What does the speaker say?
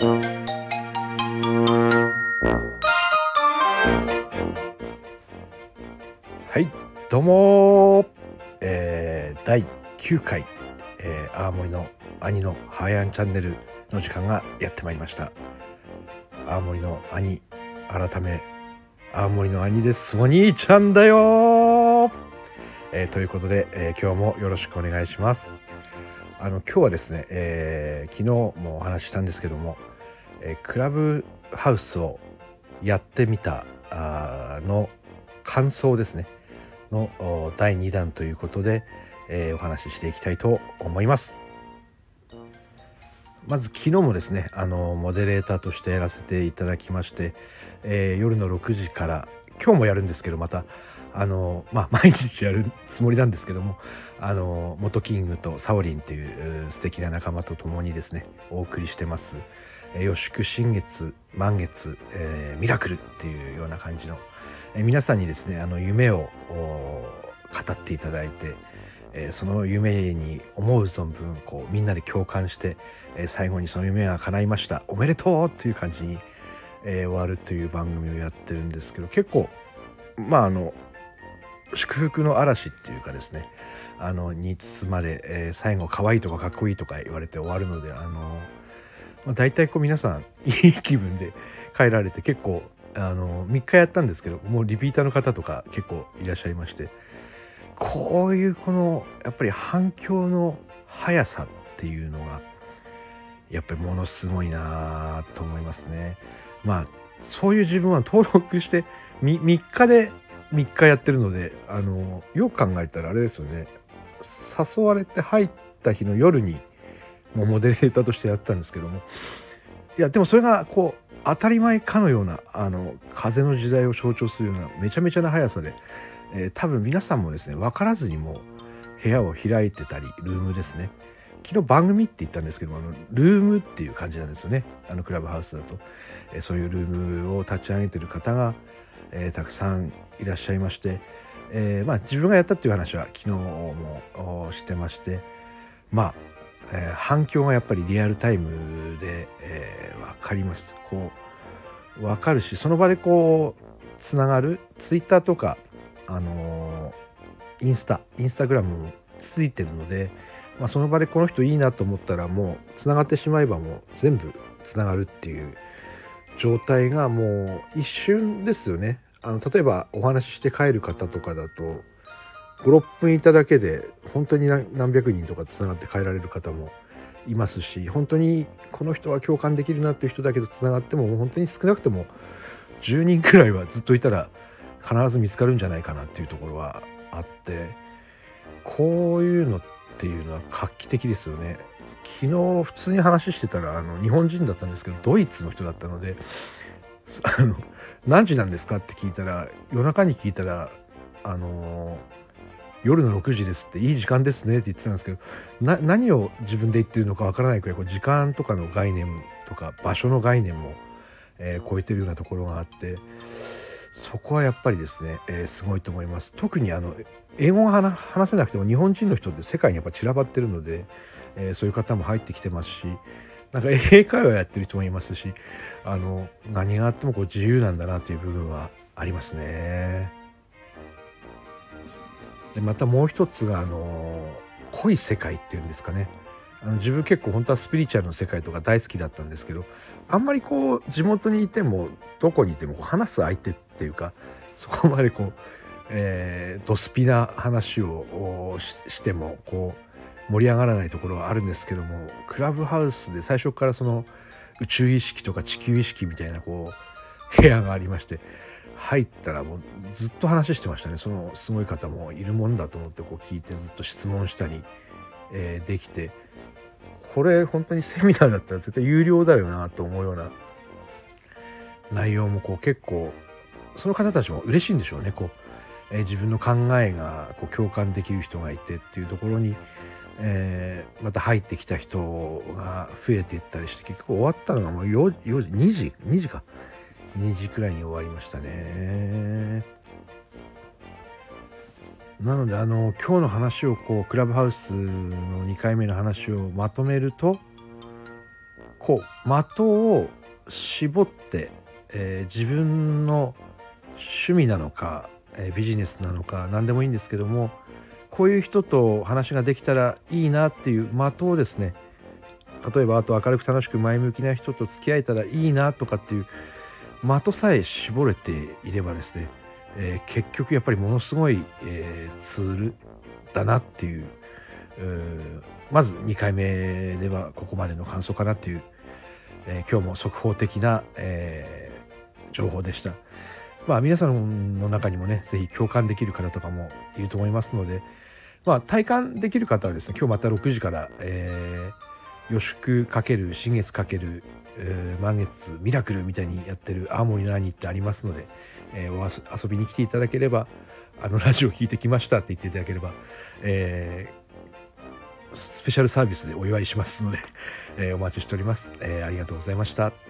はいどうもえー、第9回、えー、青森の兄のハワイアンチャンネルの時間がやってまいりました。青森の兄改め青森の兄です。お兄ちゃんだよえー、ということで、えー、今日もよろしくお願いします。あの今日はですね、えー、昨日もお話ししたんですけども、え、クラブハウスをやってみたあの感想ですねの第2弾ということで、えー、お話ししていきたいと思います。まず昨日もですねあのモデレーターとしてやらせていただきまして、えー、夜の6時から今日もやるんですけどまたあのまあ 毎日やるつもりなんですけどもあの元キングとサオリンという素敵な仲間と共にですねお送りしてます。予祝新月満月、えー、ミラクルっていうような感じの、えー、皆さんにですねあの夢を語っていただいて、えー、その夢に思う存分こうみんなで共感して、えー、最後にその夢が叶いました。おめでとうという感じに、えー、終わるという番組をやってるんですけど結構まああの祝福の嵐っていうかですねあのに包まれ、えー、最後可愛いとかかっこいいとか言われて終わるのであの、まあ、大体こう皆さんいい気分で帰られて結構あの3日やったんですけどもうリピーターの方とか結構いらっしゃいましてこういうこのやっぱり反響の速さっていうのがやっぱりものすごいなと思いますね。まあそういう自分は登録して 3, 3日で3日やってるのであのよく考えたらあれですよね誘われて入った日の夜にもうモデレーターとしてやってたんですけども。いやでもそれがこう当たり前かのようなあの風の時代を象徴するようなめちゃめちゃな速さで、えー、多分皆さんもですね分からずにもう部屋を開いてたりルームですね。昨日番組って言ったんですけどもあのルームっていう感じなんですよね。あのクラブハウスだと、えー、そういうルームを立ち上げてる方が、えー、たくさんいらっしゃいまして、えー、まあ自分がやったっていう話は昨日もしてましてまあえー、反響がやっぱりリアルタイムで、えー、分かりますこう分かるしその場でこうつながるツイッターとかあのー、インスタインスタグラムもついてるので、まあ、その場でこの人いいなと思ったらもうつながってしまえばもう全部つながるっていう状態がもう一瞬ですよね。あの例えばお話しして帰る方とかだと56分いただけで本当に何百人とかつながって帰られる方もいますし本当にこの人は共感できるなっていう人だけどつながっても本当に少なくても10人くらいはずっといたら必ず見つかるんじゃないかなっていうところはあってこういうのっていうのは画期的ですよね。昨日普通に話してたらあの日本人だったんですけどドイツの人だったので「あの何時なんですか?」って聞いたら夜中に聞いたらあの夜の6時ですっていい時間ですねって言ってたんですけど何を自分で言ってるのかわからないくらいこう時間とかの概念とか場所の概念も、えー、超えてるようなところがあってそこはやっぱりですね、えー、すごいと思います。特にあの英語が話せなくても日本人の人って世界にやっぱ散らばってるので、えー、そういう方も入ってきてますしなんか英会話やってる人もいますしあの何があってもこう自由なんだなという部分はありますね。でまたもう一つがあの濃い世界っていうんですかね。あの自分結構本当はスピリチュアルの世界とか大好きだったんですけどあんまりこう地元にいてもどこにいてもこう話す相手っていうかそこまでこう、えー、ドスピな話をしてもこう盛り上がらないところはあるんですけどもクラブハウスで最初からその宇宙意識とか地球意識みたいなこう部屋がありまして入ったらもうずっと話してましたね。そのすごい方もいるもんだと思ってこう聞いてずっと質問したり、えー、できてこれ本当にセミナーだったら絶対有料だよなと思うような内容もこう結構その方たちも嬉しいんでしょうね。こう、えー、自分の考えがこう共感できる人がいてっていうところに、えー、また入ってきた人が増えていったりして結局終わったのがもう 4, 時2時2時か。2時くらいに終わりましたね。なのであの今日の話をこうクラブハウスの2回目の話をまとめるとこう的を絞って、えー、自分の趣味なのか、えー、ビジネスなのか何でもいいんですけどもこういう人と話ができたらいいなっていう的をですね例えばあと明るく楽しく前向きな人と付き合えたらいいなとかっていう的さえ絞れていればですね、えー、結局やっぱりものすごい、えー、ツールだなっていうまず2回目ではここまでの感想かなっていう、えー、今日も速報的な、えー、情報でした。まあ皆さんの中にもね是非共感できる方とかもいると思いますので、まあ、体感できる方はですね今日また6時から、えー、予祝かける新月かける、満月ミラクルみたいにやってる青森の兄ってありますので、えー、遊びに来ていただければあのラジオ聞いてきましたって言っていただければ、えー、スペシャルサービスでお祝いしますので、えー、お待ちしております、え、ありがとうございました。